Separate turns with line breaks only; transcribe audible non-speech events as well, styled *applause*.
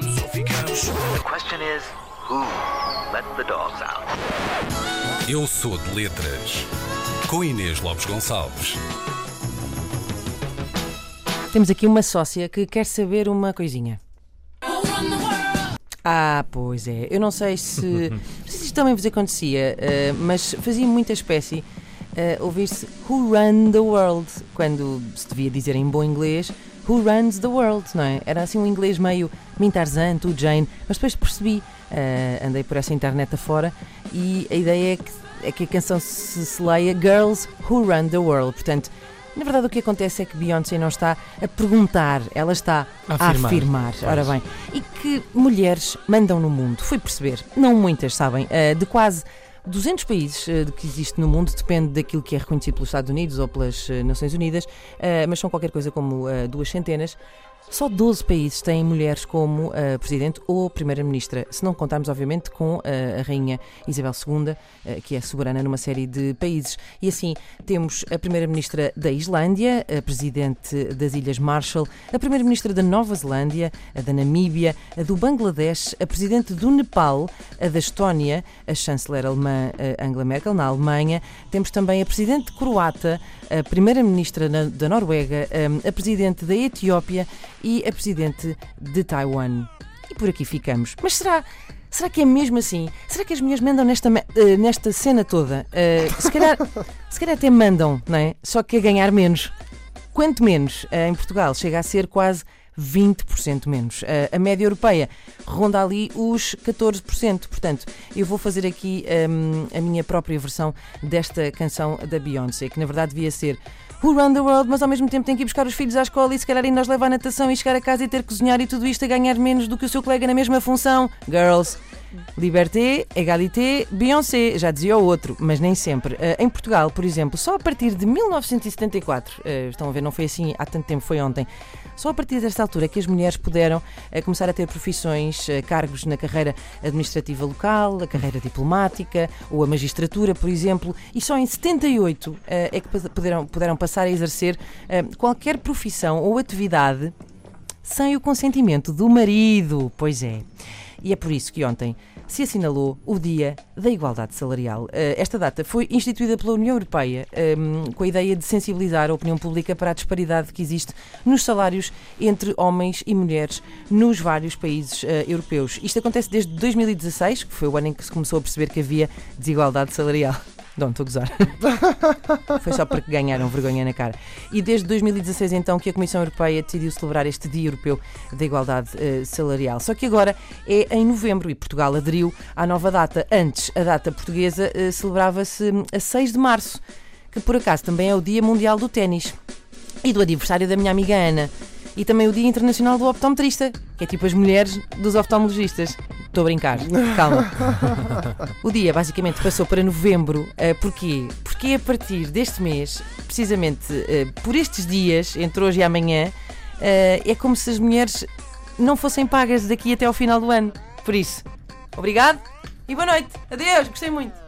The question is, who let the dogs out?
Eu sou de letras. Com Inês Lopes Gonçalves.
Temos aqui uma sócia que quer saber uma coisinha. Ah, pois é. Eu não sei se, *laughs* não sei se isto também vos acontecia, eh, mas fazia muita espécie eh, ouvir-se Who Run the World, quando se devia dizer em bom inglês Who Runs the World, não é? Era assim um inglês meio Mintarzan, tu Jane, mas depois percebi, eh, andei por essa internet afora e a ideia é que, é que a canção se, se leia Girls Who Run the World, portanto. Na verdade, o que acontece é que Beyoncé não está a perguntar, ela está a
Afirmar.
afirmar. Ora bem, e que mulheres mandam no mundo? Fui perceber, não muitas, sabem, eh, de quase 200 países eh, que existe no mundo, depende daquilo que é reconhecido pelos Estados Unidos ou pelas eh, Nações Unidas, eh, mas são qualquer coisa como duas centenas. Só 12 países têm mulheres como eh, Presidente ou Primeira-Ministra, se não contarmos, obviamente, com eh, a Rainha Isabel II, eh, que é soberana numa série de países. E assim, temos a Primeira-Ministra da Islândia, a Presidente das Ilhas Marshall, a Primeira-Ministra da Nova Zelândia, a da Namíbia, a do Bangladesh, a Presidente do Nepal, a da Estónia, a chanceler alemã Angela Merkel, na Alemanha. Temos também a Presidente croata, a Primeira-Ministra da Noruega, eh, a Presidente da Etiópia e a Presidente de Taiwan. E por aqui ficamos. Mas será. Será que é mesmo assim? Será que as mulheres mandam nesta, eh, nesta cena toda? Eh, se, calhar, se calhar até mandam, não é? Só que a ganhar menos. Quanto menos? Eh, em Portugal chega a ser quase 20% menos. A média europeia ronda ali os 14%. Portanto, eu vou fazer aqui hum, a minha própria versão desta canção da Beyoncé, que na verdade devia ser Who Run the World, mas ao mesmo tempo tem que ir buscar os filhos à escola e se calhar ainda os leva à natação e chegar a casa e ter que cozinhar e tudo isto a ganhar menos do que o seu colega na mesma função. Girls. Liberté, égalité, Beyoncé, já dizia o outro, mas nem sempre. Eh, em Portugal, por exemplo, só a partir de 1974, eh, estão a ver, não foi assim há tanto tempo, foi ontem, só a partir desta altura é que as mulheres puderam eh, começar a ter profissões, cargos na carreira administrativa local, a carreira diplomática ou a magistratura, por exemplo, e só em 78 eh, é que puderam, puderam passar a exercer qualquer profissão ou atividade sem o consentimento do marido. Pois é. E é por isso que ontem se assinalou o Dia da Igualdade Salarial. Eh, Esta data foi instituída pela União Europeia ehm, com a ideia de sensibilizar a opinião pública para a disparidade que existe nos salários entre homens e mulheres nos vários países eh, europeus. Isto acontece desde 2016, que foi o ano em que se começou a perceber que havia desigualdade salarial. Não, estou a gozar. *laughs* Foi só porque ganharam vergonha na cara. E desde 2016, então, que a Comissão Europeia decidiu celebrar este Dia Europeu da Igualdade eh, Salarial. Só que agora é em novembro e Portugal aderiu à nova data. Antes, a data portuguesa eh, celebrava-se hum, a 6 de março, que por acaso também é o Dia Mundial do Ténis e do aniversário da minha amiga Ana. E também o Dia Internacional do Optometrista, que é tipo as mulheres dos oftalmologistas. Estou a brincar, calma. O dia basicamente passou para novembro. eh, porquê? Porque a partir deste mês, precisamente eh, por estes dias, entre hoje e amanhã, eh, é como se as mulheres não fossem pagas daqui até ao final do ano. Por isso, obrigado e boa noite. Adeus, gostei muito.